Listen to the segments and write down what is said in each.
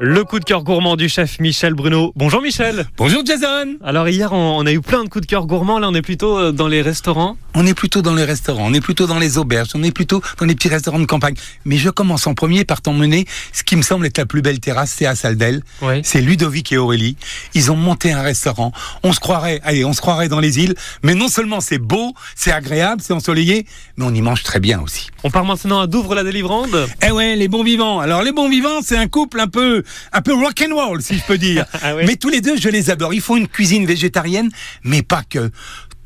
Le coup de cœur gourmand du chef Michel Bruno. Bonjour Michel. Bonjour Jason. Alors hier on, a eu plein de coups de cœur gourmands, là on est plutôt euh, dans les restaurants. On est plutôt dans les restaurants, on est plutôt dans les auberges, on est plutôt dans les petits restaurants de campagne. Mais je commence en premier par t'emmener ce qui me semble être la plus belle terrasse, c'est à Saldel. C'est Ludovic et Aurélie. Ils ont monté un restaurant. On se croirait, allez, on se croirait dans les îles, mais non seulement c'est beau, c'est agréable, c'est ensoleillé, mais on y mange très bien aussi. On part maintenant à Douvres la délivrande. Eh ouais, les bons vivants. Alors les bons vivants, c'est un couple un peu un peu rock and roll, si je peux dire. Ah mais tous les deux, je les adore. Ils font une cuisine végétarienne, mais pas que.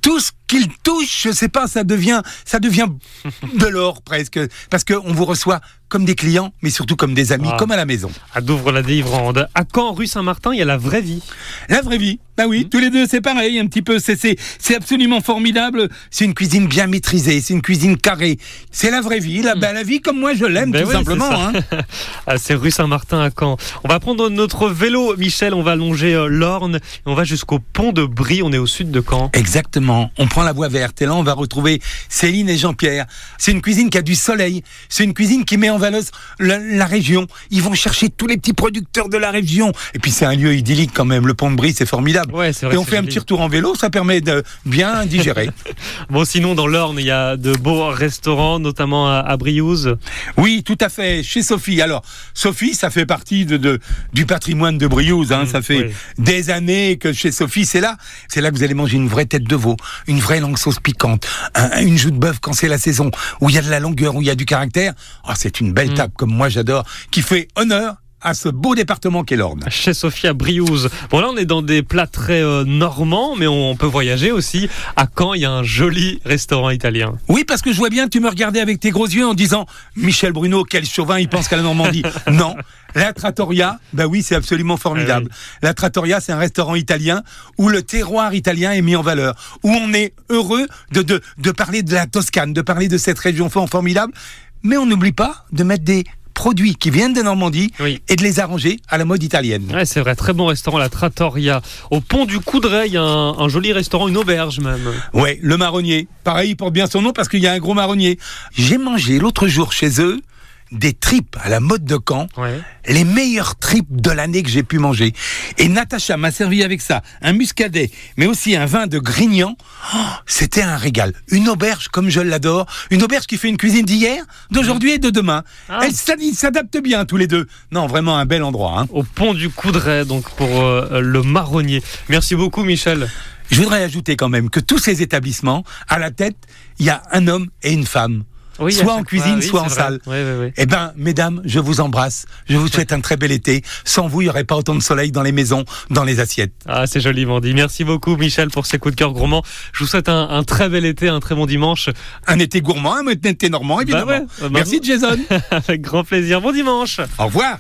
Tout ce qu'ils touchent, je sais pas, ça devient, ça devient de l'or presque, parce qu'on vous reçoit comme des clients, mais surtout comme des amis, ah. comme à la maison. À Douvres la délivrande. À Caen, rue Saint-Martin, il y a la vraie vie? La vraie vie. Bah oui, mmh. tous les deux, c'est pareil, un petit peu. C'est absolument formidable. C'est une cuisine bien maîtrisée, c'est une cuisine carrée. C'est la vraie vie, la, mmh. bah, la vie comme moi je l'aime, ben tout simplement. Hein. Ah, c'est rue Saint-Martin à Caen. On va prendre notre vélo, Michel, on va longer euh, l'Orne, on va jusqu'au pont de Brie, on est au sud de Caen. Exactement. On prend la voie verte et là, on va retrouver Céline et Jean-Pierre. C'est une cuisine qui a du soleil. C'est une cuisine qui met en valeur la, région. Ils vont chercher tous les petits producteurs de la région. Et puis c'est un lieu idyllique quand même. Le pont de Brie, c'est formidable. et on fait un petit retour en vélo, ça permet de bien digérer. bon, sinon dans l'Orne, il y a de beaux restaurants, notamment à, Briouze. Oui, tout à fait. Chez Sophie. Alors Sophie, ça fait partie de, du patrimoine de Briouze. Hein. Mmh, ça fait des années que chez Sophie, c'est là. C'est là que vous allez manger une vraie tête de veau, une vraie langue sauce piquante, une joue de bœuf quand c'est la saison, où il y a de la longueur, où il y a du caractère. Ah, c'est une belle mmh comme moi j'adore, qui fait honneur à ce beau département qu'est l'Orne. Chez Sophia Briouze. Bon là on est dans des plats très euh, normands, mais on peut voyager aussi. À Caen, il y a un joli restaurant italien. Oui, parce que je vois bien, tu me regardais avec tes gros yeux en disant Michel Bruno, quel chauvin, il pense qu'à la Normandie. non, la Trattoria, bah oui, c'est absolument formidable. Ah la Trattoria, c'est un restaurant italien où le terroir italien est mis en valeur, où on est heureux de, de, de parler de la Toscane, de parler de cette région formidable, mais on n'oublie pas de mettre des produits qui viennent de Normandie et de les arranger à la mode italienne. Ouais, c'est vrai, très bon restaurant, la Trattoria. Au pont du Coudray, il y a un, joli restaurant, une auberge même. Ouais, le marronnier. Pareil, il porte bien son nom parce qu'il y a un gros marronnier. J'ai mangé l'autre jour chez eux des tripes à la mode de Caen, les meilleures tripes de l'année que j'ai pu manger. Et Natacha m'a servi avec ça un muscadet, mais aussi un vin de Grignan. Oh, c'était un régal. Une auberge comme je l'adore, une auberge qui fait une cuisine d'hier, d'aujourd'hui et de demain. Ah. Elle s'adapte bien tous les deux. Non, vraiment un bel endroit. Hein. Au pont du Coudray, donc pour euh, le marronnier. Merci beaucoup, Michel. Je voudrais ajouter quand même que tous ces établissements, à la tête, il y a un homme et une femme soit en cuisine, soit en salle. eh ben, mesdames, je vous embrasse. Je vous souhaite un très bel été. Sans vous, il n'y aurait pas autant de soleil dans les maisons, dans les assiettes. Ah, c'est joliment dit. Merci beaucoup, Michel, pour ces coups de cœur gourmands. Je vous souhaite un, très bel été, un très bon dimanche. Un été gourmand, un été normand, évidemment. Bah Merci, Jason. Avec grand plaisir. Bon dimanche. Au revoir.